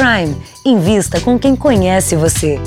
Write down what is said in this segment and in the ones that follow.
Prime. Invista com quem conhece você.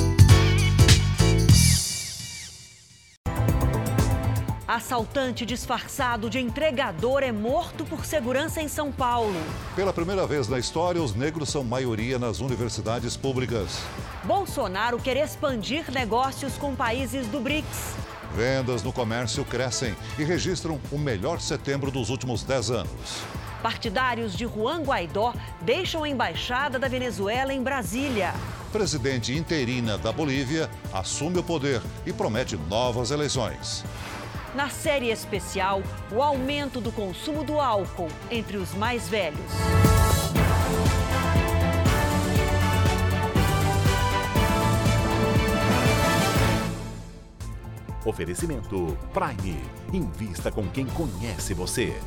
Assaltante disfarçado de entregador é morto por segurança em São Paulo. Pela primeira vez na história, os negros são maioria nas universidades públicas. Bolsonaro quer expandir negócios com países do BRICS. Vendas no comércio crescem e registram o melhor setembro dos últimos 10 anos. Partidários de Juan Guaidó deixam a embaixada da Venezuela em Brasília. Presidente interina da Bolívia assume o poder e promete novas eleições. Na série especial, o aumento do consumo do álcool entre os mais velhos. Oferecimento Prime. Invista com quem conhece você.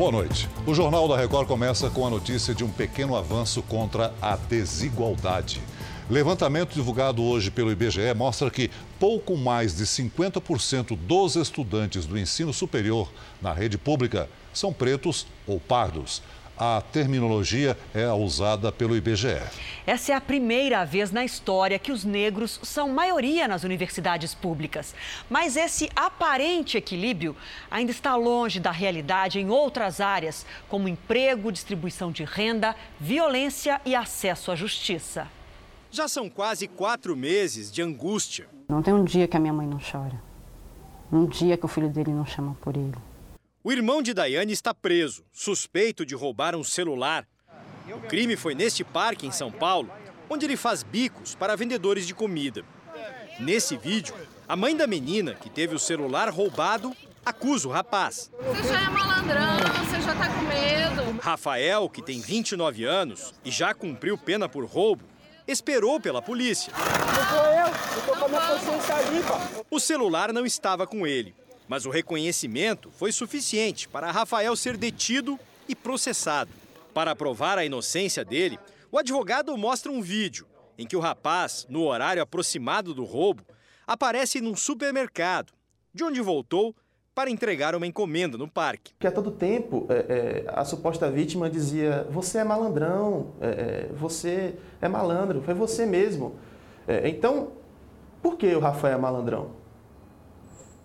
Boa noite. O Jornal da Record começa com a notícia de um pequeno avanço contra a desigualdade. Levantamento divulgado hoje pelo IBGE mostra que pouco mais de 50% dos estudantes do ensino superior na rede pública são pretos ou pardos a terminologia é a usada pelo IBGE. Essa é a primeira vez na história que os negros são maioria nas universidades públicas. Mas esse aparente equilíbrio ainda está longe da realidade em outras áreas, como emprego, distribuição de renda, violência e acesso à justiça. Já são quase quatro meses de angústia. Não tem um dia que a minha mãe não chora. Um dia que o filho dele não chama por ele. O irmão de Daiane está preso, suspeito de roubar um celular. O crime foi neste parque em São Paulo, onde ele faz bicos para vendedores de comida. Nesse vídeo, a mãe da menina, que teve o celular roubado, acusa o rapaz. Você já é malandrão, você já tá com medo. Rafael, que tem 29 anos e já cumpriu pena por roubo, esperou pela polícia. Não sou eu, eu tô com a minha consciência limpa. O celular não estava com ele mas o reconhecimento foi suficiente para Rafael ser detido e processado. Para provar a inocência dele, o advogado mostra um vídeo em que o rapaz, no horário aproximado do roubo, aparece num supermercado, de onde voltou para entregar uma encomenda no parque. Que a todo tempo é, é, a suposta vítima dizia: Você é malandrão, é, é você é malandro, foi você mesmo. É, então, por que o Rafael é malandrão?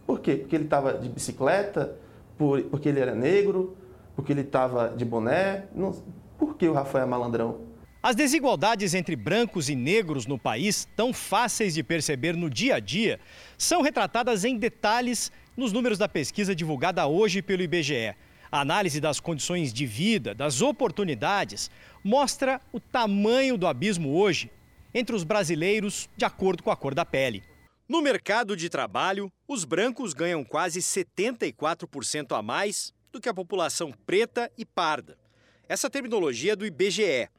Por quê? Porque ele estava de bicicleta, por, porque ele era negro, porque ele estava de boné. Não, por que o Rafael é malandrão? As desigualdades entre brancos e negros no país, tão fáceis de perceber no dia a dia, são retratadas em detalhes nos números da pesquisa divulgada hoje pelo IBGE. A análise das condições de vida, das oportunidades, mostra o tamanho do abismo hoje entre os brasileiros de acordo com a cor da pele. No mercado de trabalho, os brancos ganham quase 74% a mais do que a população preta e parda. Essa terminologia é do IBGE.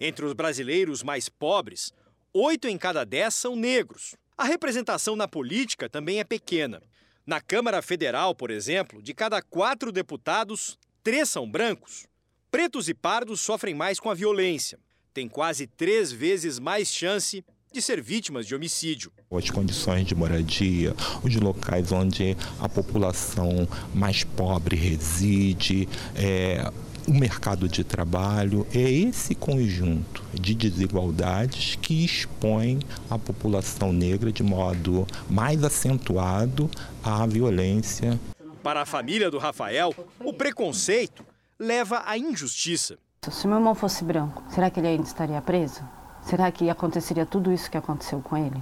Entre os brasileiros mais pobres, oito em cada dez são negros. A representação na política também é pequena. Na Câmara Federal, por exemplo, de cada quatro deputados, três são brancos. Pretos e pardos sofrem mais com a violência. Tem quase três vezes mais chance de ser vítimas de homicídio. As condições de moradia, os locais onde a população mais pobre reside, é, o mercado de trabalho, é esse conjunto de desigualdades que expõe a população negra de modo mais acentuado à violência. Para a família do Rafael, o preconceito leva à injustiça. Se meu irmão fosse branco, será que ele ainda estaria preso? Será que aconteceria tudo isso que aconteceu com ele?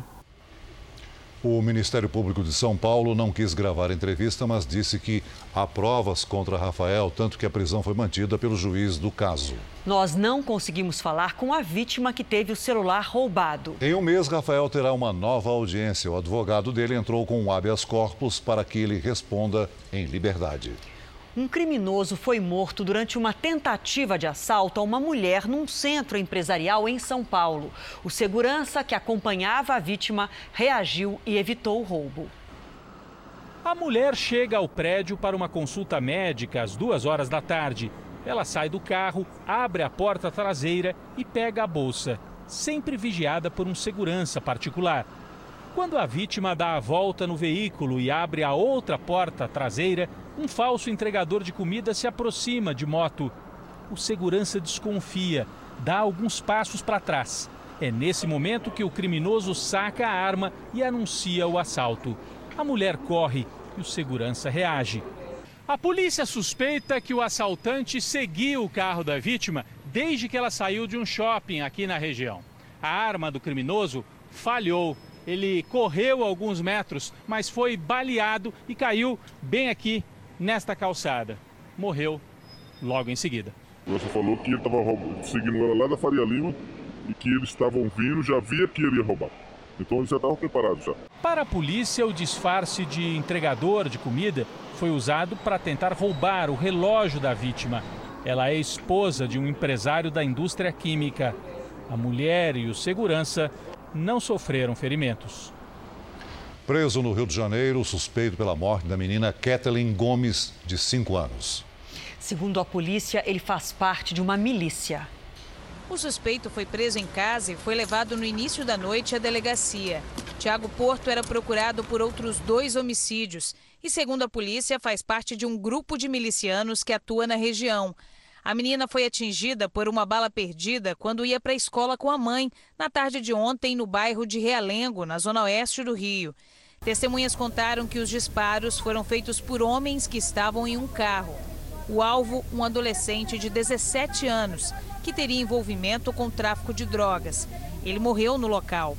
O Ministério Público de São Paulo não quis gravar a entrevista, mas disse que há provas contra Rafael, tanto que a prisão foi mantida pelo juiz do caso. Nós não conseguimos falar com a vítima que teve o celular roubado. Em um mês, Rafael terá uma nova audiência. O advogado dele entrou com um habeas corpus para que ele responda em liberdade. Um criminoso foi morto durante uma tentativa de assalto a uma mulher num centro empresarial em São Paulo. O segurança que acompanhava a vítima reagiu e evitou o roubo. A mulher chega ao prédio para uma consulta médica às duas horas da tarde. Ela sai do carro, abre a porta traseira e pega a bolsa, sempre vigiada por um segurança particular. Quando a vítima dá a volta no veículo e abre a outra porta traseira, um falso entregador de comida se aproxima de moto. O segurança desconfia, dá alguns passos para trás. É nesse momento que o criminoso saca a arma e anuncia o assalto. A mulher corre e o segurança reage. A polícia suspeita que o assaltante seguiu o carro da vítima desde que ela saiu de um shopping aqui na região. A arma do criminoso falhou. Ele correu alguns metros, mas foi baleado e caiu bem aqui nesta calçada. Morreu logo em seguida. Você falou que ele estava seguindo ela lá da Faria Lima e que eles estavam vindo, já via que ele ia roubar. Então eles já estavam preparados já. Para a polícia, o disfarce de entregador de comida foi usado para tentar roubar o relógio da vítima. Ela é esposa de um empresário da indústria química. A mulher e o segurança não sofreram ferimentos. Preso no Rio de Janeiro, suspeito pela morte da menina Kathleen Gomes, de 5 anos. Segundo a polícia, ele faz parte de uma milícia. O suspeito foi preso em casa e foi levado no início da noite à delegacia. Tiago Porto era procurado por outros dois homicídios e, segundo a polícia, faz parte de um grupo de milicianos que atua na região. A menina foi atingida por uma bala perdida quando ia para a escola com a mãe, na tarde de ontem, no bairro de Realengo, na zona oeste do Rio. Testemunhas contaram que os disparos foram feitos por homens que estavam em um carro. O alvo, um adolescente de 17 anos, que teria envolvimento com tráfico de drogas. Ele morreu no local.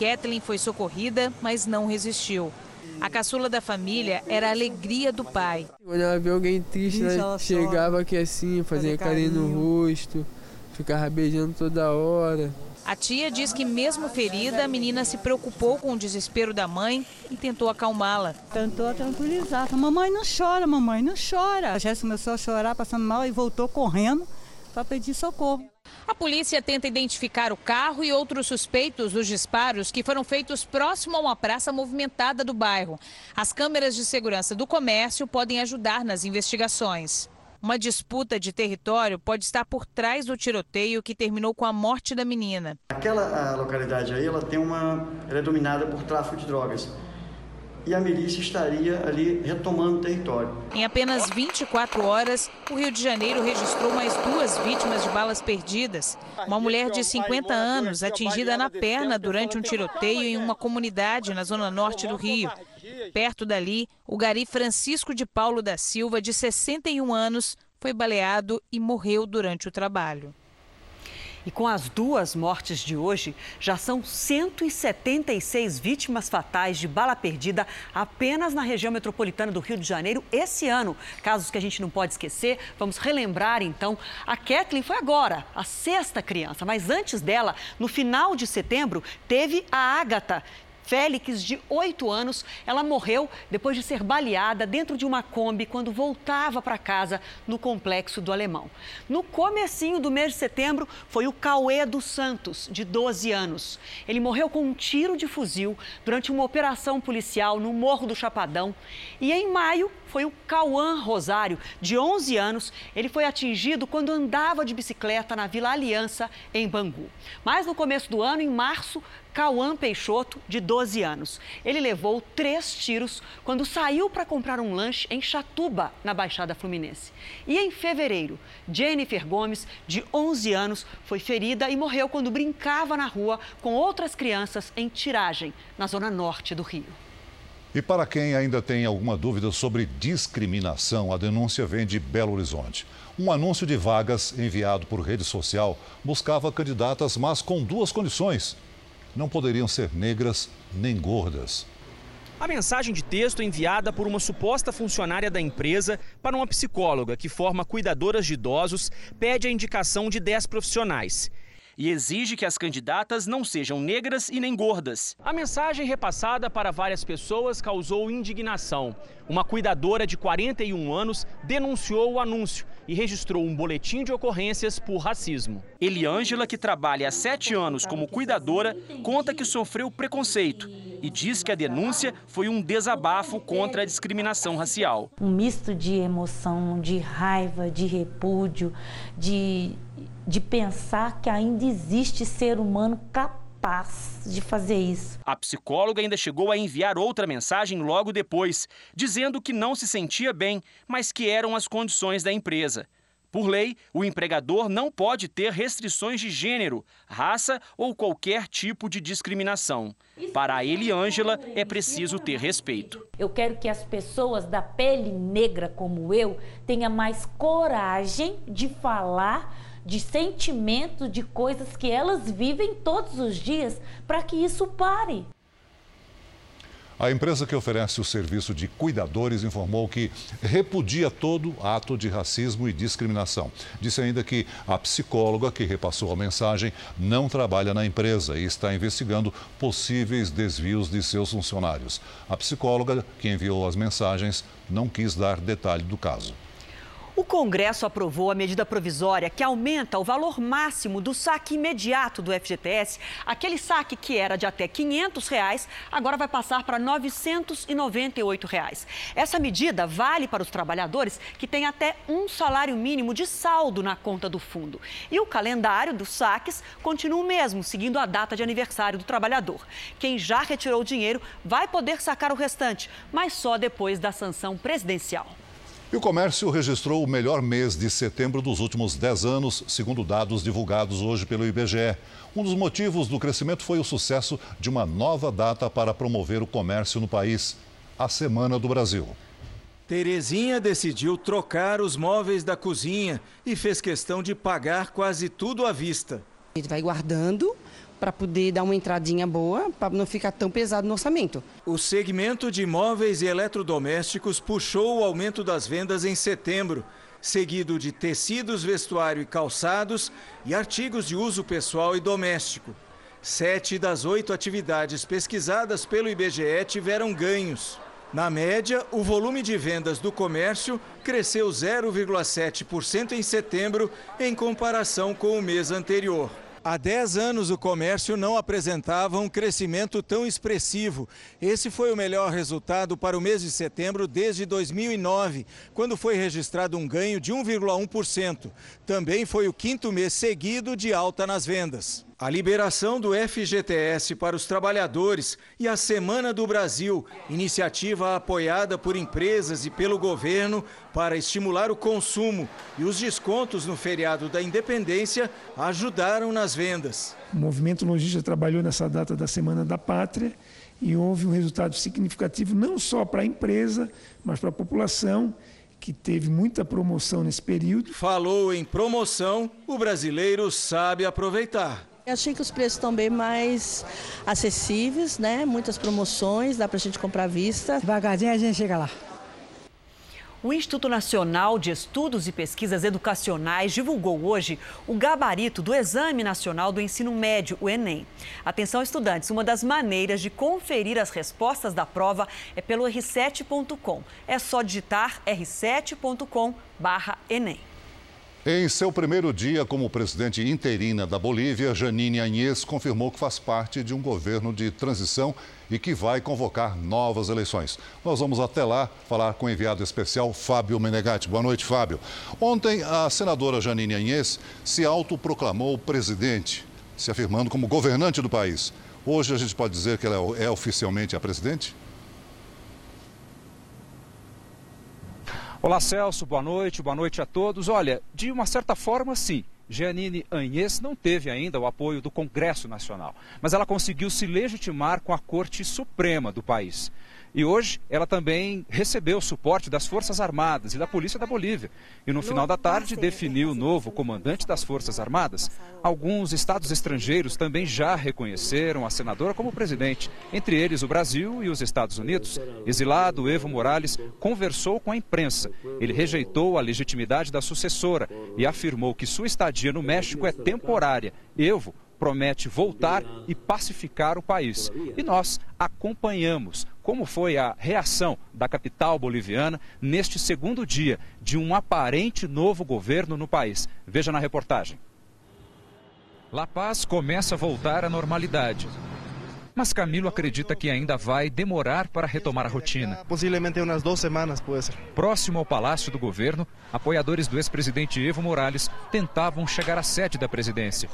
Kathleen foi socorrida, mas não resistiu. A caçula da família era a alegria do pai. Quando ela vê alguém triste, ela chegava aqui assim, fazia carinho no rosto, ficava beijando toda hora. A tia diz que, mesmo ferida, a menina se preocupou com o desespero da mãe e tentou acalmá-la. Tentou tranquilizar. Mamãe não chora, mamãe não chora. A Jéssica começou a chorar, passando mal e voltou correndo para pedir socorro. A polícia tenta identificar o carro e outros suspeitos dos disparos que foram feitos próximo a uma praça movimentada do bairro. As câmeras de segurança do comércio podem ajudar nas investigações. Uma disputa de território pode estar por trás do tiroteio que terminou com a morte da menina. Aquela localidade aí, ela tem uma, ela é dominada por tráfico de drogas e a milícia estaria ali retomando o território. Em apenas 24 horas, o Rio de Janeiro registrou mais duas vítimas de balas perdidas. Uma mulher de 50 anos atingida na perna durante um tiroteio em uma comunidade na zona norte do Rio. Perto dali, o gari Francisco de Paulo da Silva, de 61 anos, foi baleado e morreu durante o trabalho. E com as duas mortes de hoje, já são 176 vítimas fatais de bala perdida apenas na região metropolitana do Rio de Janeiro esse ano. Casos que a gente não pode esquecer. Vamos relembrar então. A Kathleen foi agora a sexta criança, mas antes dela, no final de setembro, teve a Ágata, Félix, de 8 anos, ela morreu depois de ser baleada dentro de uma Kombi quando voltava para casa no complexo do Alemão. No comecinho do mês de setembro, foi o Cauê dos Santos, de 12 anos. Ele morreu com um tiro de fuzil durante uma operação policial no Morro do Chapadão. E em maio, foi o Cauã Rosário, de 11 anos. Ele foi atingido quando andava de bicicleta na Vila Aliança, em Bangu. Mas no começo do ano, em março, Cauã Peixoto, de 12 anos. Ele levou três tiros quando saiu para comprar um lanche em Chatuba, na Baixada Fluminense. E em fevereiro, Jennifer Gomes, de 11 anos, foi ferida e morreu quando brincava na rua com outras crianças em Tiragem, na zona norte do Rio. E para quem ainda tem alguma dúvida sobre discriminação, a denúncia vem de Belo Horizonte. Um anúncio de vagas enviado por rede social buscava candidatas, mas com duas condições: não poderiam ser negras nem gordas. A mensagem de texto enviada por uma suposta funcionária da empresa para uma psicóloga que forma cuidadoras de idosos pede a indicação de 10 profissionais e exige que as candidatas não sejam negras e nem gordas. A mensagem repassada para várias pessoas causou indignação. Uma cuidadora de 41 anos denunciou o anúncio e registrou um boletim de ocorrências por racismo. Eliângela, que trabalha há sete anos como cuidadora, conta que sofreu preconceito e diz que a denúncia foi um desabafo contra a discriminação racial. Um misto de emoção, de raiva, de repúdio, de de pensar que ainda existe ser humano capaz de fazer isso. A psicóloga ainda chegou a enviar outra mensagem logo depois, dizendo que não se sentia bem, mas que eram as condições da empresa. Por lei, o empregador não pode ter restrições de gênero, raça ou qualquer tipo de discriminação. Para a Eliângela, é preciso ter respeito. Eu quero que as pessoas da pele negra como eu tenham mais coragem de falar de sentimento, de coisas que elas vivem todos os dias, para que isso pare. A empresa que oferece o serviço de cuidadores informou que repudia todo ato de racismo e discriminação. Disse ainda que a psicóloga que repassou a mensagem não trabalha na empresa e está investigando possíveis desvios de seus funcionários. A psicóloga que enviou as mensagens não quis dar detalhe do caso. O Congresso aprovou a medida provisória que aumenta o valor máximo do saque imediato do FGTS. Aquele saque que era de até 500 reais, agora vai passar para 998 reais. Essa medida vale para os trabalhadores que têm até um salário mínimo de saldo na conta do fundo. E o calendário dos saques continua o mesmo, seguindo a data de aniversário do trabalhador. Quem já retirou o dinheiro vai poder sacar o restante, mas só depois da sanção presidencial. E o comércio registrou o melhor mês de setembro dos últimos 10 anos, segundo dados divulgados hoje pelo IBGE. Um dos motivos do crescimento foi o sucesso de uma nova data para promover o comércio no país, a Semana do Brasil. Terezinha decidiu trocar os móveis da cozinha e fez questão de pagar quase tudo à vista. Ele vai guardando para poder dar uma entradinha boa, para não ficar tão pesado no orçamento. O segmento de móveis e eletrodomésticos puxou o aumento das vendas em setembro, seguido de tecidos, vestuário e calçados e artigos de uso pessoal e doméstico. Sete das oito atividades pesquisadas pelo IBGE tiveram ganhos. Na média, o volume de vendas do comércio cresceu 0,7% em setembro em comparação com o mês anterior. Há 10 anos o comércio não apresentava um crescimento tão expressivo. Esse foi o melhor resultado para o mês de setembro desde 2009, quando foi registrado um ganho de 1,1%. Também foi o quinto mês seguido de alta nas vendas. A liberação do FGTS para os trabalhadores e a Semana do Brasil, iniciativa apoiada por empresas e pelo governo para estimular o consumo e os descontos no feriado da Independência, ajudaram nas vendas. O movimento lojista trabalhou nessa data da Semana da Pátria e houve um resultado significativo não só para a empresa, mas para a população que teve muita promoção nesse período. Falou em promoção, o brasileiro sabe aproveitar. Achei que os preços estão bem mais acessíveis, né? Muitas promoções, dá para a gente comprar à vista. Devagarzinho a gente chega lá. O Instituto Nacional de Estudos e Pesquisas Educacionais divulgou hoje o gabarito do Exame Nacional do Ensino Médio, o Enem. Atenção, estudantes, uma das maneiras de conferir as respostas da prova é pelo r7.com. É só digitar r7.com/enem. Em seu primeiro dia como presidente interina da Bolívia, Janine Anhes confirmou que faz parte de um governo de transição e que vai convocar novas eleições. Nós vamos até lá falar com o enviado especial Fábio Menegatti. Boa noite, Fábio. Ontem, a senadora Janine Anhes se autoproclamou presidente, se afirmando como governante do país. Hoje a gente pode dizer que ela é oficialmente a presidente? Olá, Celso, boa noite, boa noite a todos. Olha, de uma certa forma, sim. Jeanine Anhes não teve ainda o apoio do Congresso Nacional, mas ela conseguiu se legitimar com a Corte Suprema do país. E hoje ela também recebeu o suporte das Forças Armadas e da Polícia da Bolívia. E no final da tarde definiu o novo comandante das Forças Armadas. Alguns estados estrangeiros também já reconheceram a senadora como presidente, entre eles o Brasil e os Estados Unidos. Exilado Evo Morales conversou com a imprensa. Ele rejeitou a legitimidade da sucessora e afirmou que sua estadia no México é temporária. Evo promete voltar e pacificar o país. E nós acompanhamos como foi a reação da capital boliviana neste segundo dia de um aparente novo governo no país. Veja na reportagem. La Paz começa a voltar à normalidade. Mas Camilo acredita que ainda vai demorar para retomar a rotina. Possivelmente umas duas semanas, pode ser. Próximo ao palácio do governo, apoiadores do ex-presidente Evo Morales tentavam chegar à sede da presidência.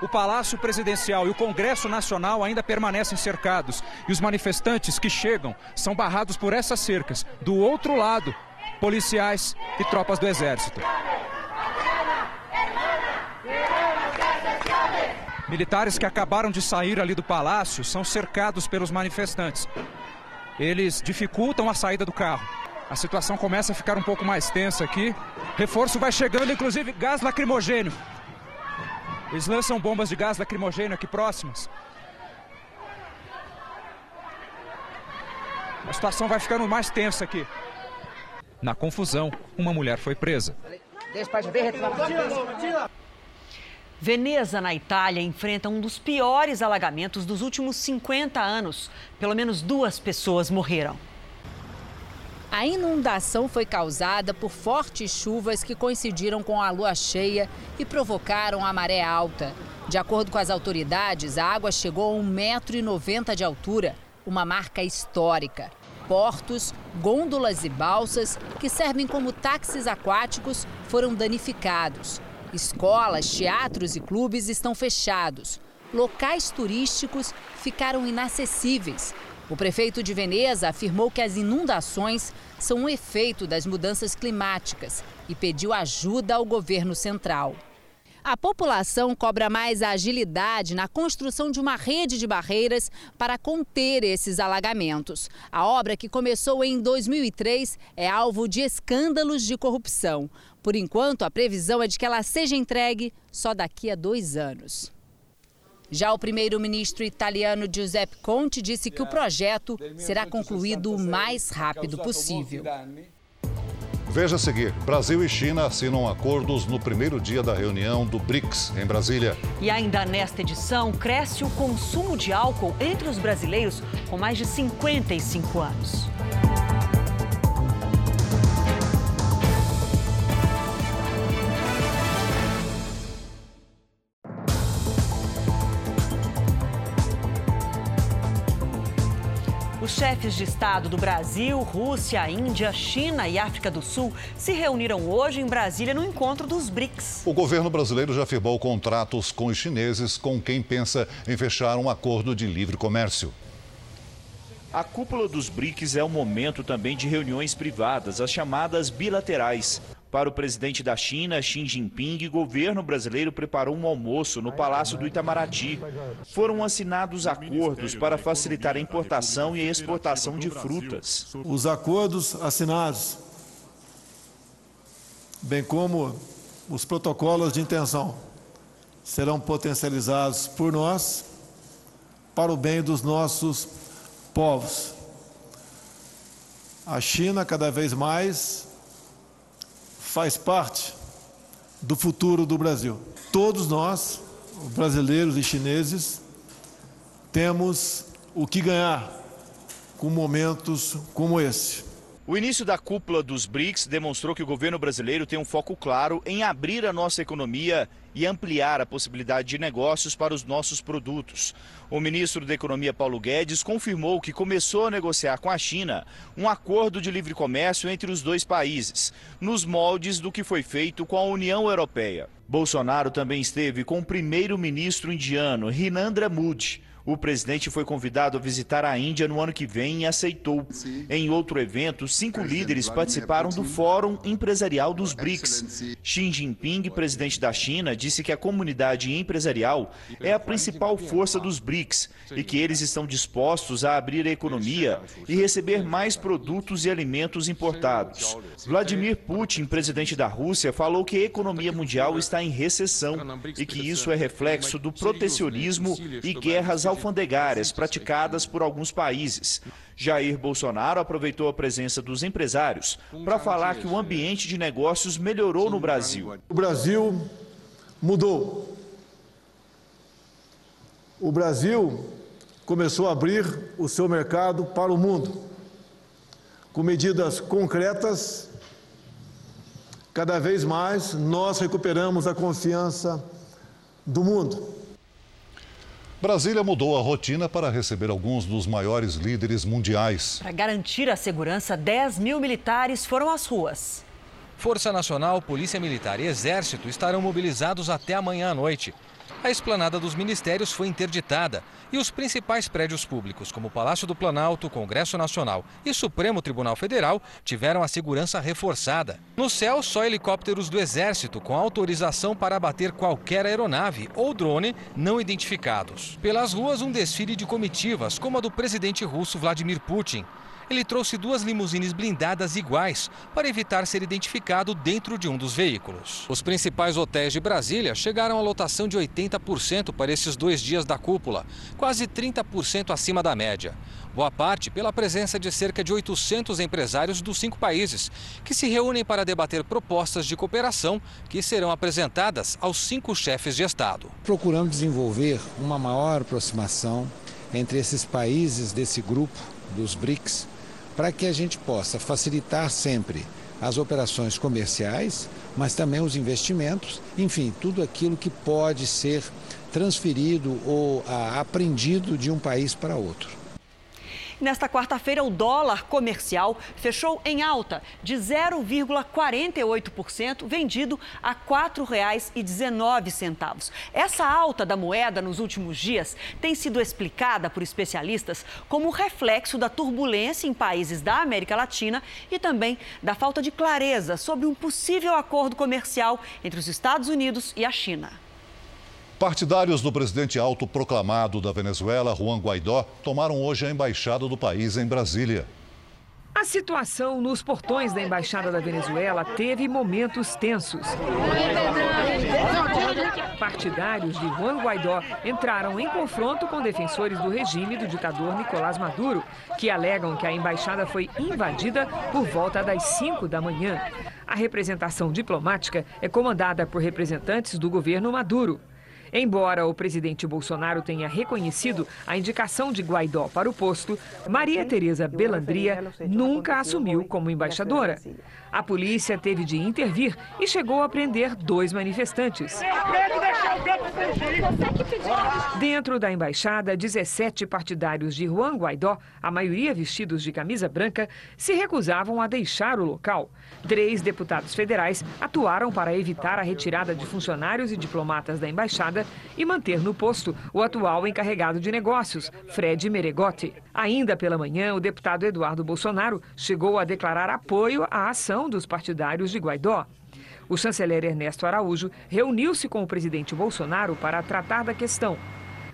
O Palácio Presidencial e o Congresso Nacional ainda permanecem cercados. E os manifestantes que chegam são barrados por essas cercas. Do outro lado, policiais e tropas do Exército. Militares que acabaram de sair ali do palácio são cercados pelos manifestantes. Eles dificultam a saída do carro. A situação começa a ficar um pouco mais tensa aqui. Reforço vai chegando, inclusive gás lacrimogênio. Eles lançam bombas de gás lacrimogênio aqui próximas. A situação vai ficando mais tensa aqui. Na confusão, uma mulher foi presa. Veneza, na Itália, enfrenta um dos piores alagamentos dos últimos 50 anos. Pelo menos duas pessoas morreram. A inundação foi causada por fortes chuvas que coincidiram com a lua cheia e provocaram a maré alta. De acordo com as autoridades, a água chegou a 1,90m de altura, uma marca histórica. Portos, gôndolas e balsas, que servem como táxis aquáticos, foram danificados. Escolas, teatros e clubes estão fechados. Locais turísticos ficaram inacessíveis. O prefeito de Veneza afirmou que as inundações são um efeito das mudanças climáticas e pediu ajuda ao governo central. A população cobra mais agilidade na construção de uma rede de barreiras para conter esses alagamentos. A obra, que começou em 2003, é alvo de escândalos de corrupção. Por enquanto, a previsão é de que ela seja entregue só daqui a dois anos. Já o primeiro-ministro italiano Giuseppe Conte disse que o projeto será concluído o mais rápido possível. Veja a seguir: Brasil e China assinam acordos no primeiro dia da reunião do BRICS em Brasília. E ainda nesta edição, cresce o consumo de álcool entre os brasileiros com mais de 55 anos. Chefes de Estado do Brasil, Rússia, Índia, China e África do Sul se reuniram hoje em Brasília no encontro dos BRICS. O governo brasileiro já firmou contratos com os chineses, com quem pensa em fechar um acordo de livre comércio. A cúpula dos BRICS é o momento também de reuniões privadas, as chamadas bilaterais. Para o presidente da China, Xi Jinping, o governo brasileiro preparou um almoço no Palácio do Itamaraty. Foram assinados acordos para facilitar a importação e a exportação de frutas. Os acordos assinados, bem como os protocolos de intenção, serão potencializados por nós para o bem dos nossos povos. A China, cada vez mais, faz parte do futuro do Brasil. Todos nós, brasileiros e chineses, temos o que ganhar com momentos como esse. O início da cúpula dos BRICS demonstrou que o governo brasileiro tem um foco claro em abrir a nossa economia e ampliar a possibilidade de negócios para os nossos produtos. O ministro da Economia, Paulo Guedes, confirmou que começou a negociar com a China um acordo de livre comércio entre os dois países, nos moldes do que foi feito com a União Europeia. Bolsonaro também esteve com o primeiro-ministro indiano, Rinandra Modi o presidente foi convidado a visitar a Índia no ano que vem e aceitou. Em outro evento, cinco líderes participaram do Fórum Empresarial dos BRICS. Xi Jinping, presidente da China, disse que a comunidade empresarial é a principal força dos BRICS e que eles estão dispostos a abrir a economia e receber mais produtos e alimentos importados. Vladimir Putin, presidente da Rússia, falou que a economia mundial está em recessão e que isso é reflexo do protecionismo e guerras ao alfandegárias praticadas por alguns países. Jair Bolsonaro aproveitou a presença dos empresários para falar que o ambiente de negócios melhorou no Brasil. O Brasil mudou. O Brasil começou a abrir o seu mercado para o mundo, com medidas concretas. Cada vez mais nós recuperamos a confiança do mundo. Brasília mudou a rotina para receber alguns dos maiores líderes mundiais. Para garantir a segurança, 10 mil militares foram às ruas. Força Nacional, Polícia Militar e Exército estarão mobilizados até amanhã à noite. A esplanada dos ministérios foi interditada e os principais prédios públicos, como o Palácio do Planalto, Congresso Nacional e Supremo Tribunal Federal, tiveram a segurança reforçada. No céu, só helicópteros do Exército com autorização para abater qualquer aeronave ou drone não identificados. Pelas ruas, um desfile de comitivas, como a do presidente russo Vladimir Putin ele trouxe duas limusines blindadas iguais para evitar ser identificado dentro de um dos veículos. Os principais hotéis de Brasília chegaram à lotação de 80% para esses dois dias da cúpula, quase 30% acima da média. Boa parte pela presença de cerca de 800 empresários dos cinco países, que se reúnem para debater propostas de cooperação que serão apresentadas aos cinco chefes de Estado. Procurando desenvolver uma maior aproximação entre esses países desse grupo dos BRICS para que a gente possa facilitar sempre as operações comerciais, mas também os investimentos, enfim, tudo aquilo que pode ser transferido ou ah, aprendido de um país para outro. Nesta quarta-feira, o dólar comercial fechou em alta de 0,48%, vendido a R$ 4,19. Essa alta da moeda nos últimos dias tem sido explicada por especialistas como reflexo da turbulência em países da América Latina e também da falta de clareza sobre um possível acordo comercial entre os Estados Unidos e a China. Partidários do presidente autoproclamado da Venezuela, Juan Guaidó, tomaram hoje a embaixada do país em Brasília. A situação nos portões da embaixada da Venezuela teve momentos tensos. Partidários de Juan Guaidó entraram em confronto com defensores do regime do ditador Nicolás Maduro, que alegam que a embaixada foi invadida por volta das 5 da manhã. A representação diplomática é comandada por representantes do governo Maduro. Embora o presidente Bolsonaro tenha reconhecido a indicação de Guaidó para o posto, Maria Tereza Belandria nunca assumiu como embaixadora. A polícia teve de intervir e chegou a prender dois manifestantes. Dentro da embaixada, 17 partidários de Juan Guaidó, a maioria vestidos de camisa branca, se recusavam a deixar o local. Três deputados federais atuaram para evitar a retirada de funcionários e diplomatas da embaixada e manter no posto o atual encarregado de negócios, Fred Meregotti. Ainda pela manhã, o deputado Eduardo Bolsonaro chegou a declarar apoio à ação dos partidários de Guaidó. O chanceler Ernesto Araújo reuniu-se com o presidente Bolsonaro para tratar da questão.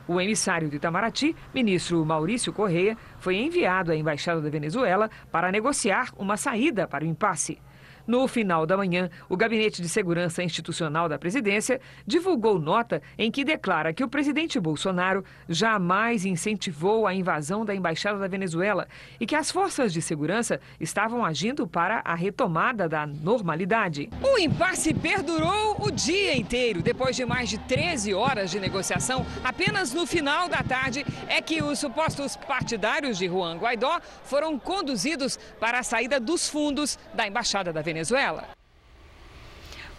O emissário de Itamaraty, ministro Maurício Correia, foi enviado à Embaixada da Venezuela para negociar uma saída para o impasse. No final da manhã, o Gabinete de Segurança Institucional da Presidência divulgou nota em que declara que o presidente Bolsonaro jamais incentivou a invasão da Embaixada da Venezuela e que as forças de segurança estavam agindo para a retomada da normalidade. O impasse perdurou o dia inteiro. Depois de mais de 13 horas de negociação, apenas no final da tarde é que os supostos partidários de Juan Guaidó foram conduzidos para a saída dos fundos da Embaixada da Venezuela. Venezuela.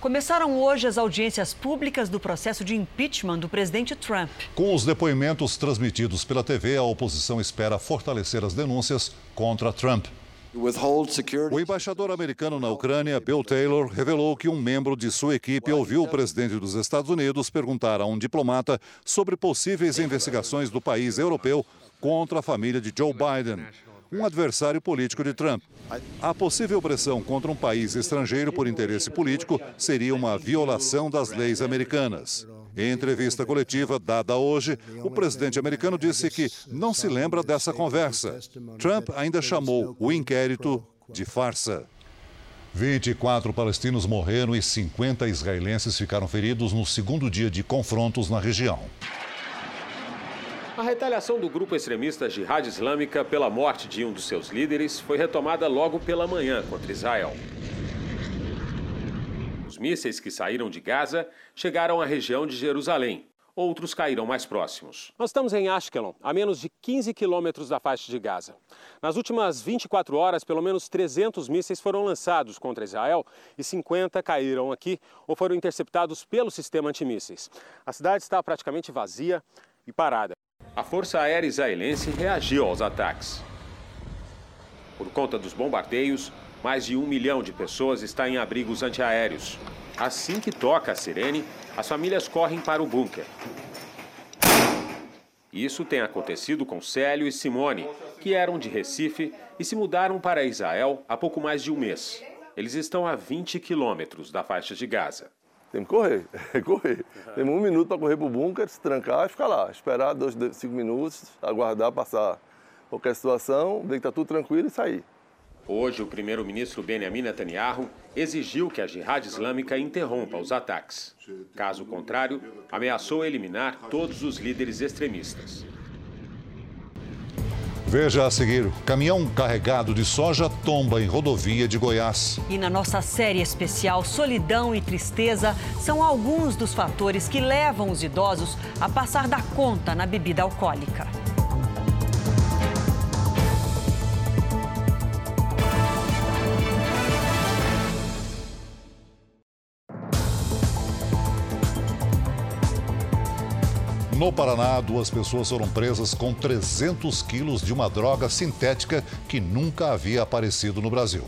Começaram hoje as audiências públicas do processo de impeachment do presidente Trump. Com os depoimentos transmitidos pela TV, a oposição espera fortalecer as denúncias contra Trump. O embaixador americano na Ucrânia, Bill Taylor, revelou que um membro de sua equipe ouviu o presidente dos Estados Unidos perguntar a um diplomata sobre possíveis investigações do país europeu contra a família de Joe Biden um adversário político de Trump. A possível pressão contra um país estrangeiro por interesse político seria uma violação das leis americanas. Em entrevista coletiva dada hoje, o presidente americano disse que não se lembra dessa conversa. Trump ainda chamou o inquérito de farsa. 24 palestinos morreram e 50 israelenses ficaram feridos no segundo dia de confrontos na região. A retaliação do grupo extremista Jihad Islâmica pela morte de um dos seus líderes foi retomada logo pela manhã contra Israel. Os mísseis que saíram de Gaza chegaram à região de Jerusalém. Outros caíram mais próximos. Nós estamos em Ashkelon, a menos de 15 quilômetros da faixa de Gaza. Nas últimas 24 horas, pelo menos 300 mísseis foram lançados contra Israel e 50 caíram aqui ou foram interceptados pelo sistema antimísseis. A cidade está praticamente vazia e parada. A Força Aérea Israelense reagiu aos ataques. Por conta dos bombardeios, mais de um milhão de pessoas está em abrigos antiaéreos. Assim que toca a sirene, as famílias correm para o bunker. Isso tem acontecido com Célio e Simone, que eram de Recife e se mudaram para Israel há pouco mais de um mês. Eles estão a 20 quilômetros da faixa de Gaza. Tem que correr, correr. Temos um minuto para correr para o bunker, se trancar e ficar lá. Esperar dois, cinco minutos, aguardar passar qualquer situação, ver que está tudo tranquilo e sair. Hoje, o primeiro-ministro Benjamin Netanyahu exigiu que a Jihad Islâmica interrompa os ataques. Caso contrário, ameaçou eliminar todos os líderes extremistas. Veja a seguir: caminhão carregado de soja tomba em rodovia de Goiás. E na nossa série especial Solidão e Tristeza são alguns dos fatores que levam os idosos a passar da conta na bebida alcoólica. No Paraná, duas pessoas foram presas com 300 quilos de uma droga sintética que nunca havia aparecido no Brasil.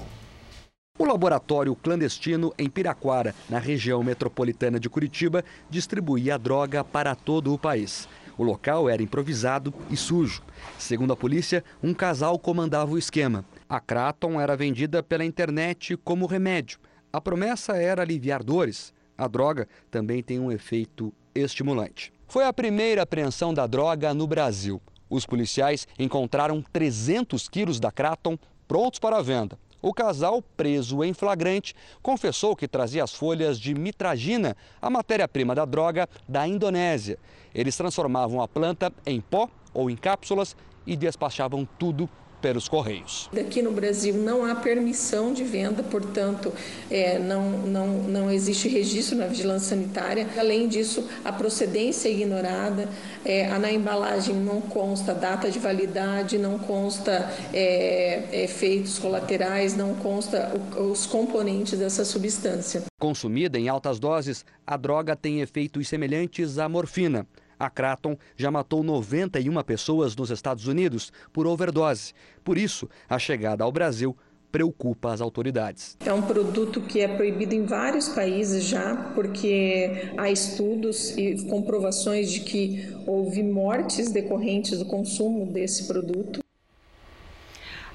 O laboratório clandestino em Piraquara, na região metropolitana de Curitiba, distribuía a droga para todo o país. O local era improvisado e sujo. Segundo a polícia, um casal comandava o esquema. A Kraton era vendida pela internet como remédio. A promessa era aliviar dores. A droga também tem um efeito estimulante. Foi a primeira apreensão da droga no Brasil. Os policiais encontraram 300 quilos da Kraton prontos para venda. O casal, preso em flagrante, confessou que trazia as folhas de mitragina, a matéria-prima da droga, da Indonésia. Eles transformavam a planta em pó ou em cápsulas e despachavam tudo pelos Correios. Aqui no Brasil não há permissão de venda, portanto, é, não, não, não existe registro na vigilância sanitária. Além disso, a procedência é ignorada, é, na embalagem não consta data de validade, não consta é, efeitos colaterais, não consta o, os componentes dessa substância. Consumida em altas doses, a droga tem efeitos semelhantes à morfina. A Kraton já matou 91 pessoas nos Estados Unidos por overdose. Por isso, a chegada ao Brasil preocupa as autoridades. É um produto que é proibido em vários países já, porque há estudos e comprovações de que houve mortes decorrentes do consumo desse produto.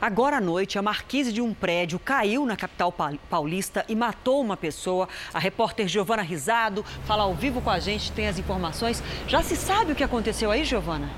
Agora à noite, a marquise de um prédio caiu na capital paulista e matou uma pessoa. A repórter Giovana Risado fala ao vivo com a gente, tem as informações. Já se sabe o que aconteceu aí, Giovana?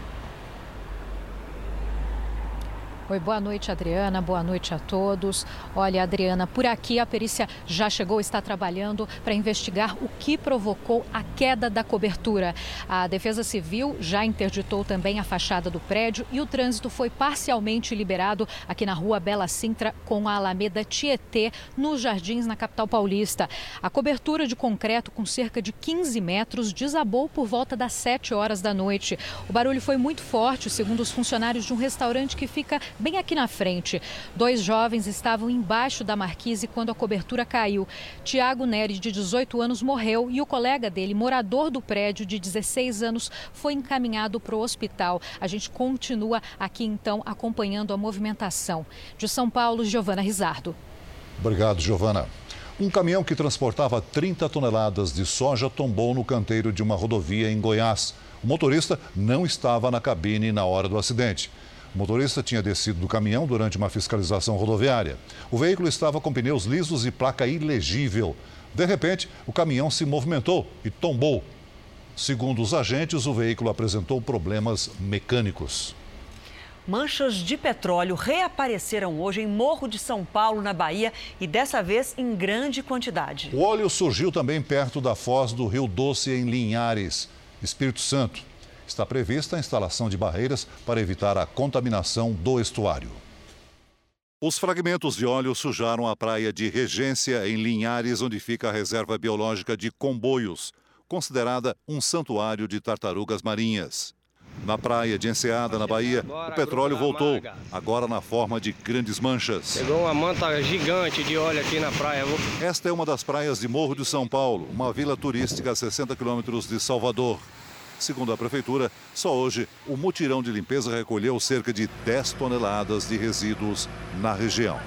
Oi, boa noite, Adriana. Boa noite a todos. Olha, Adriana, por aqui a perícia já chegou, está trabalhando para investigar o que provocou a queda da cobertura. A Defesa Civil já interditou também a fachada do prédio e o trânsito foi parcialmente liberado aqui na rua Bela Sintra com a Alameda Tietê, nos Jardins, na capital paulista. A cobertura de concreto com cerca de 15 metros desabou por volta das 7 horas da noite. O barulho foi muito forte, segundo os funcionários de um restaurante que fica bem aqui na frente. Dois jovens estavam embaixo da marquise quando a cobertura caiu. Tiago Nery, de 18 anos, morreu e o colega dele, morador do prédio de 16 anos, foi encaminhado para o hospital. A gente continua aqui então acompanhando a movimentação. De São Paulo, Giovana Rizardo. Obrigado, Giovana. Um caminhão que transportava 30 toneladas de soja tombou no canteiro de uma rodovia em Goiás. O motorista não estava na cabine na hora do acidente. O motorista tinha descido do caminhão durante uma fiscalização rodoviária. O veículo estava com pneus lisos e placa ilegível. De repente, o caminhão se movimentou e tombou. Segundo os agentes, o veículo apresentou problemas mecânicos. Manchas de petróleo reapareceram hoje em Morro de São Paulo, na Bahia, e dessa vez em grande quantidade. O óleo surgiu também perto da foz do Rio Doce, em Linhares, Espírito Santo está prevista a instalação de barreiras para evitar a contaminação do estuário. Os fragmentos de óleo sujaram a praia de Regência, em Linhares, onde fica a reserva biológica de Comboios, considerada um santuário de tartarugas marinhas. Na praia de Enseada, na Bahia, o petróleo voltou, agora na forma de grandes manchas. Pegou uma manta gigante de óleo aqui na praia. Esta é uma das praias de Morro de São Paulo, uma vila turística a 60 quilômetros de Salvador. Segundo a Prefeitura, só hoje o mutirão de limpeza recolheu cerca de 10 toneladas de resíduos na região.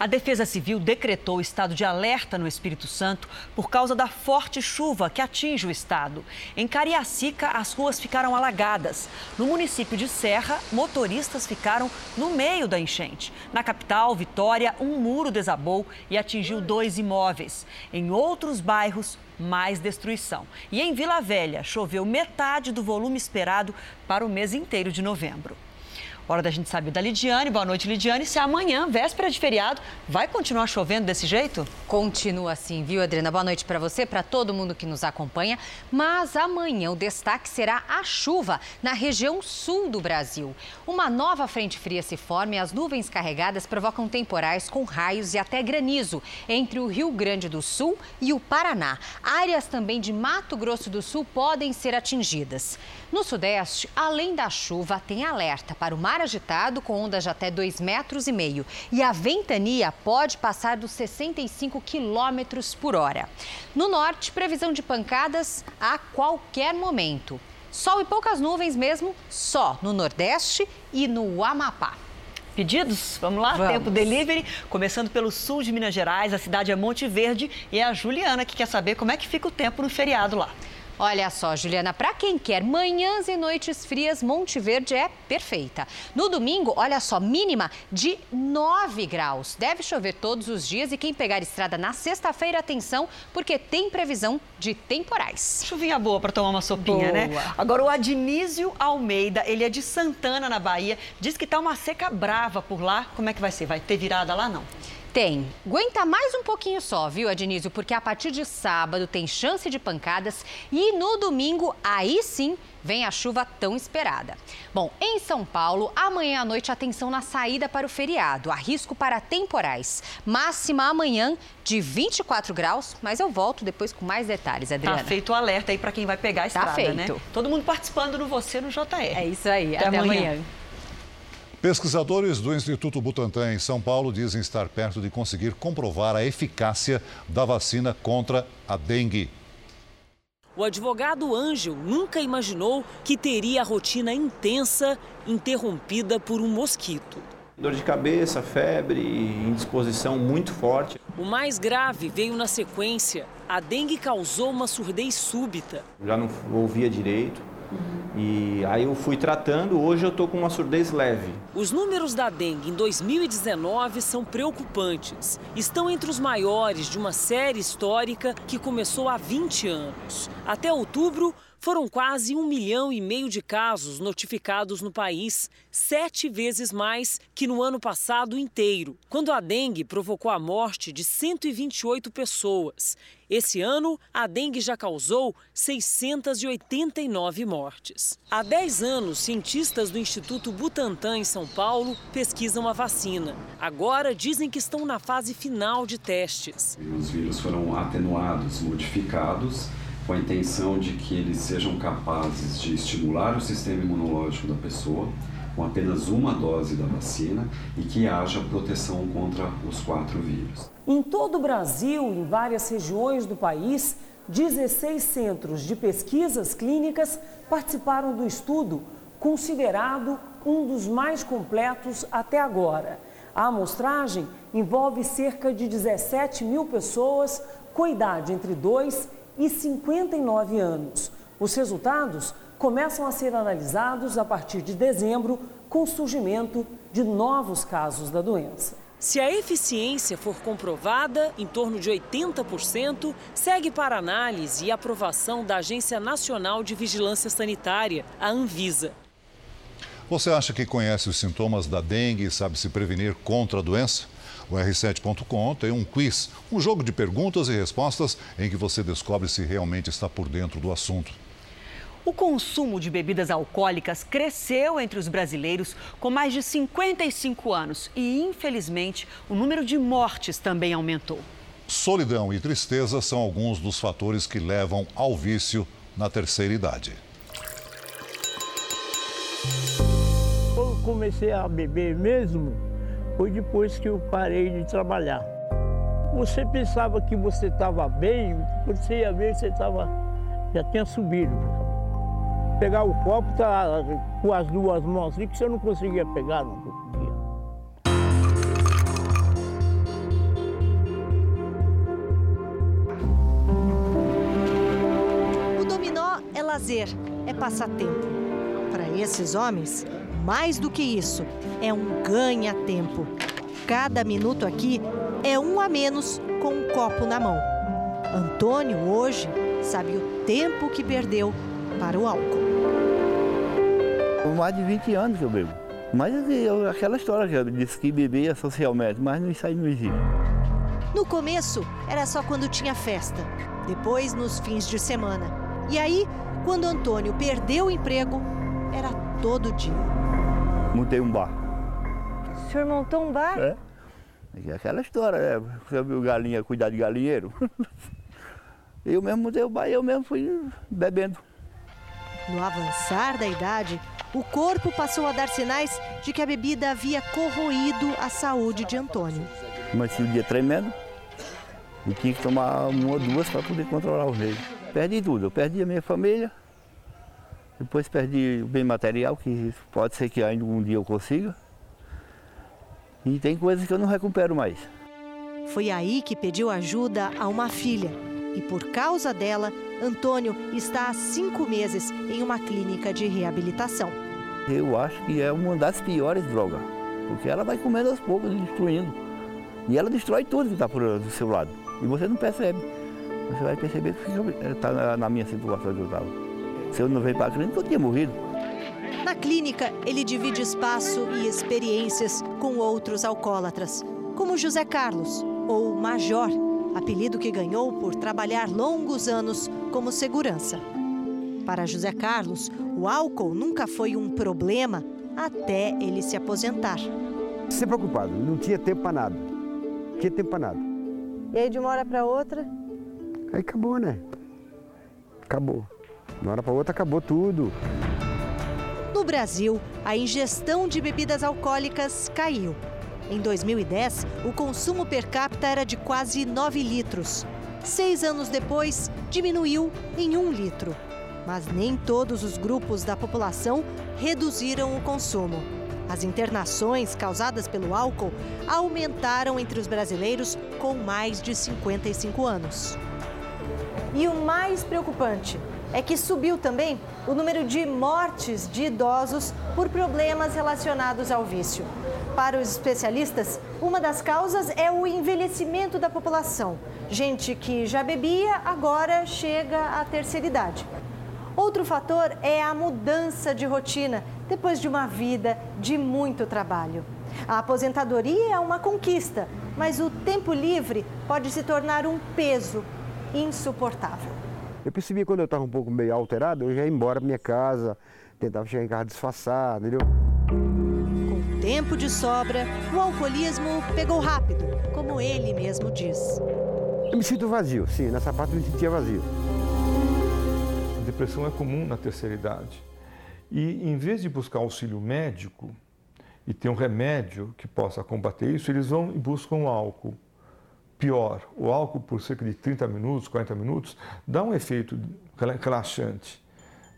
A Defesa Civil decretou estado de alerta no Espírito Santo por causa da forte chuva que atinge o estado. Em Cariacica, as ruas ficaram alagadas. No município de Serra, motoristas ficaram no meio da enchente. Na capital, Vitória, um muro desabou e atingiu dois imóveis. Em outros bairros, mais destruição. E em Vila Velha, choveu metade do volume esperado para o mês inteiro de novembro. Hora da gente saber da Lidiane. Boa noite, Lidiane. Se amanhã, véspera de feriado, vai continuar chovendo desse jeito? Continua assim, viu, Adriana? Boa noite para você, para todo mundo que nos acompanha. Mas amanhã o destaque será a chuva na região sul do Brasil. Uma nova frente fria se forma e as nuvens carregadas provocam temporais com raios e até granizo entre o Rio Grande do Sul e o Paraná. Áreas também de Mato Grosso do Sul podem ser atingidas. No Sudeste, além da chuva, tem alerta para o mar agitado com ondas de até 2,5 metros e meio. E a ventania pode passar dos 65 quilômetros por hora. No Norte, previsão de pancadas a qualquer momento. Sol e poucas nuvens mesmo, só no Nordeste e no Amapá. Pedidos? Vamos lá? Vamos. Tempo delivery. Começando pelo sul de Minas Gerais, a cidade é Monte Verde. E é a Juliana que quer saber como é que fica o tempo no feriado lá. Olha só, Juliana, para quem quer manhãs e noites frias, Monte Verde é perfeita. No domingo, olha só, mínima de 9 graus. Deve chover todos os dias e quem pegar estrada na sexta-feira, atenção, porque tem previsão de temporais. Chuvinha boa para tomar uma sopinha, né? Boa. Agora, o Adnísio Almeida, ele é de Santana, na Bahia, diz que tá uma seca brava por lá. Como é que vai ser? Vai ter virada lá, não? Tem. Aguenta mais um pouquinho só, viu, Adnísio? Porque a partir de sábado tem chance de pancadas e no domingo, aí sim, vem a chuva tão esperada. Bom, em São Paulo, amanhã à noite, atenção na saída para o feriado. Há risco para temporais. Máxima amanhã de 24 graus, mas eu volto depois com mais detalhes, Adriana. Tá feito o alerta aí para quem vai pegar a Tá estrada, né? feito. Todo mundo participando no Você no JR. É isso aí. Até Até, amanhã. amanhã. Pesquisadores do Instituto Butantan em São Paulo dizem estar perto de conseguir comprovar a eficácia da vacina contra a dengue. O advogado Ângel nunca imaginou que teria a rotina intensa interrompida por um mosquito. Dor de cabeça, febre, indisposição muito forte. O mais grave veio na sequência. A dengue causou uma surdez súbita. Já não ouvia direito. E aí eu fui tratando, hoje eu tô com uma surdez leve. Os números da dengue em 2019 são preocupantes. Estão entre os maiores de uma série histórica que começou há 20 anos. Até outubro, foram quase um milhão e meio de casos notificados no país, sete vezes mais que no ano passado inteiro, quando a dengue provocou a morte de 128 pessoas. Esse ano, a dengue já causou 689 mortes. Há 10 anos, cientistas do Instituto Butantan, em São Paulo, pesquisam a vacina. Agora dizem que estão na fase final de testes. Os vírus foram atenuados, modificados, com a intenção de que eles sejam capazes de estimular o sistema imunológico da pessoa com apenas uma dose da vacina e que haja proteção contra os quatro vírus. Em todo o Brasil, em várias regiões do país, 16 centros de pesquisas clínicas participaram do estudo, considerado um dos mais completos até agora. A amostragem envolve cerca de 17 mil pessoas com idade entre 2 e 59 anos. Os resultados começam a ser analisados a partir de dezembro, com o surgimento de novos casos da doença. Se a eficiência for comprovada, em torno de 80%, segue para análise e aprovação da Agência Nacional de Vigilância Sanitária, a Anvisa. Você acha que conhece os sintomas da dengue e sabe se prevenir contra a doença? O R7.com tem um quiz, um jogo de perguntas e respostas em que você descobre se realmente está por dentro do assunto. O consumo de bebidas alcoólicas cresceu entre os brasileiros com mais de 55 anos e, infelizmente, o número de mortes também aumentou. Solidão e tristeza são alguns dos fatores que levam ao vício na terceira idade. Eu comecei a beber mesmo foi depois que eu parei de trabalhar. Você pensava que você estava bem, você ia ver, que você tava, já tinha subido. Pegar o copo tá, com as duas mãos ali, que você não conseguia pegar, não conseguia. O dominó é lazer, é passatempo. Para esses homens, mais do que isso, é um ganha-tempo. Cada minuto aqui é um a menos com um copo na mão. Antônio, hoje, sabe o tempo que perdeu para o álcool. Mais de 20 anos que eu bebo. Mas eu, aquela história que eu disse que bebia socialmente, mas isso aí não existe. No começo, era só quando tinha festa, depois nos fins de semana. E aí, quando Antônio perdeu o emprego, era todo dia. Montei um bar. O senhor montou um bar? É. Aquela história, né? Você viu galinha cuidar de galinheiro? eu mesmo montei o bar e eu mesmo fui bebendo. No avançar da idade, o corpo passou a dar sinais de que a bebida havia corroído a saúde de Antônio. Comecei o dia tremendo e tinha que tomar uma ou duas para poder controlar o rei. Perdi tudo, eu perdi a minha família, depois perdi o bem material, que pode ser que ainda um dia eu consiga. E tem coisas que eu não recupero mais. Foi aí que pediu ajuda a uma filha. E por causa dela, Antônio está há cinco meses em uma clínica de reabilitação. Eu acho que é uma das piores drogas, porque ela vai comendo aos poucos destruindo. E ela destrói tudo que está do seu lado. E você não percebe. Você vai perceber que está na minha situação que eu estava. Se eu não veio para a clínica, eu tinha morrido. Na clínica, ele divide espaço e experiências com outros alcoólatras, como José Carlos, ou Major, apelido que ganhou por trabalhar longos anos como segurança. Para José Carlos, o álcool nunca foi um problema até ele se aposentar. Sempre preocupado, não tinha tempo para nada. Não tinha tempo para nada. E aí, de uma hora para outra? Aí acabou, né? Acabou. De uma hora para outra acabou tudo. No Brasil, a ingestão de bebidas alcoólicas caiu. Em 2010, o consumo per capita era de quase 9 litros. Seis anos depois, diminuiu em 1 litro. Mas nem todos os grupos da população reduziram o consumo. As internações causadas pelo álcool aumentaram entre os brasileiros com mais de 55 anos. E o mais preocupante é que subiu também o número de mortes de idosos por problemas relacionados ao vício. Para os especialistas, uma das causas é o envelhecimento da população. Gente que já bebia agora chega à terceira idade. Outro fator é a mudança de rotina depois de uma vida de muito trabalho. A aposentadoria é uma conquista, mas o tempo livre pode se tornar um peso insuportável. Eu percebi quando eu estava um pouco meio alterado, eu já ia embora para minha casa, tentava chegar em casa disfarçado, entendeu? Com tempo de sobra, o alcoolismo pegou rápido, como ele mesmo diz. Eu me sinto vazio, sim, nessa parte eu me sentia vazio. A depressão é comum na terceira idade. E em vez de buscar auxílio médico e ter um remédio que possa combater isso, eles vão e buscam o álcool. Pior, o álcool por cerca de 30 minutos, 40 minutos, dá um efeito relaxante.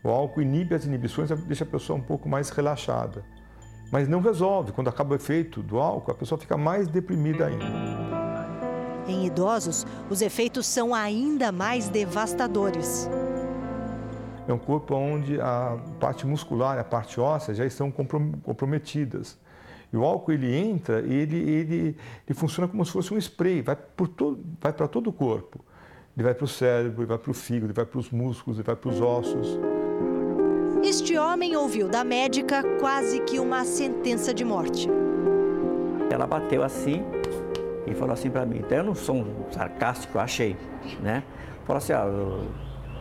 O álcool inibe as inibições, deixa a pessoa um pouco mais relaxada. Mas não resolve. Quando acaba o efeito do álcool, a pessoa fica mais deprimida ainda. Em idosos, os efeitos são ainda mais devastadores. É um corpo onde a parte muscular e a parte óssea já estão comprometidas. E o álcool ele entra, ele, ele, ele funciona como se fosse um spray, vai, por todo, vai para todo o corpo. Ele vai para o cérebro, ele vai para o fígado, ele vai para os músculos, ele vai para os ossos. Este homem ouviu da médica quase que uma sentença de morte. Ela bateu assim e falou assim para mim, então eu não sou um sarcástico, eu achei, né? Falou assim, ah,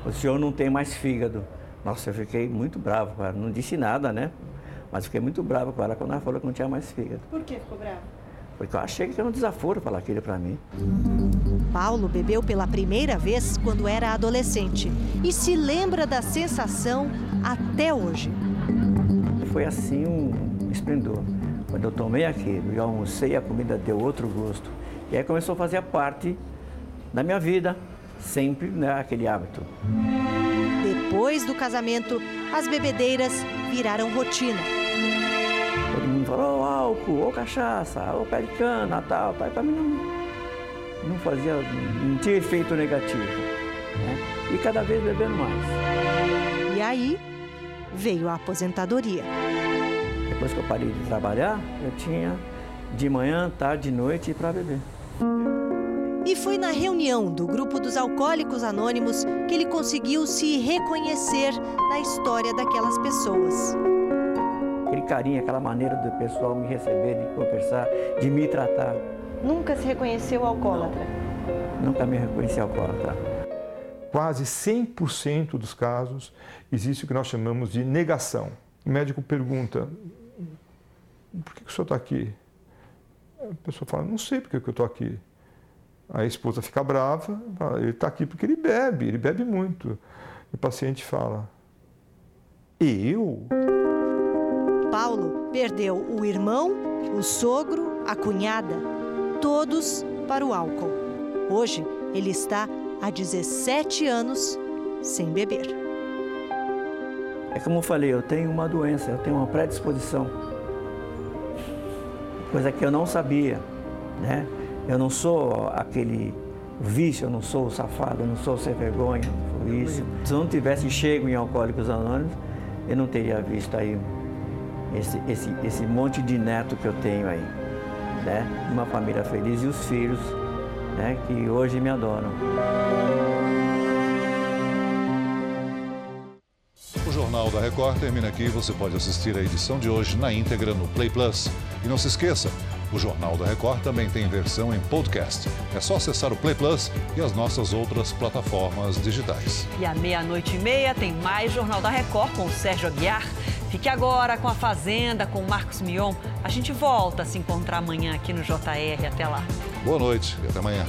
o senhor não tem mais fígado. Nossa, eu fiquei muito bravo, cara. não disse nada, né? Mas fiquei muito bravo com ela quando ela falou que não tinha mais fígado. Por que ficou bravo? Porque eu achei que era um desaforo falar aquilo para mim. Paulo bebeu pela primeira vez quando era adolescente e se lembra da sensação até hoje. Foi assim um esplendor. Quando eu tomei aquilo, eu almocei, a comida deu outro gosto. E aí começou a fazer parte da minha vida, sempre né, aquele hábito. Depois do casamento, as bebedeiras viraram rotina. Oh, álcool, ou cachaça, ou pé de cana, tal. Para mim não, não fazia, não tinha efeito negativo. Né? E cada vez bebendo mais. E E aí veio a aposentadoria. Depois que eu parei de trabalhar, eu tinha de manhã, tarde e noite para beber. E foi na reunião do grupo dos Alcoólicos Anônimos que ele conseguiu se reconhecer na história daquelas pessoas. Aquele carinho, aquela maneira do pessoal me receber, de conversar, de me tratar. Nunca se reconheceu alcoólatra? Nunca me reconheci alcoólatra. Quase 100% dos casos existe o que nós chamamos de negação. O médico pergunta: por que o senhor está aqui? A pessoa fala: não sei por que eu estou aqui. A esposa fica brava, fala, ele está aqui porque ele bebe, ele bebe muito. E o paciente fala: eu? Paulo perdeu o irmão, o sogro, a cunhada, todos para o álcool. Hoje ele está há 17 anos sem beber. É como eu falei, eu tenho uma doença, eu tenho uma predisposição. Coisa que eu não sabia, né? Eu não sou aquele vício, eu não sou o safado, eu não sou sem vergonha, isso. Se eu não tivesse chego em Alcoólicos Anônimos, eu não teria visto aí esse, esse, esse monte de neto que eu tenho aí, né? Uma família feliz e os filhos, né? Que hoje me adoram. O Jornal da Record termina aqui. Você pode assistir a edição de hoje na íntegra no Play Plus. E não se esqueça, o Jornal da Record também tem versão em podcast. É só acessar o Play Plus e as nossas outras plataformas digitais. E à meia-noite e meia tem mais Jornal da Record com o Sérgio Aguiar. Fique agora com a Fazenda, com o Marcos Mion. A gente volta a se encontrar amanhã aqui no JR. Até lá. Boa noite e até amanhã.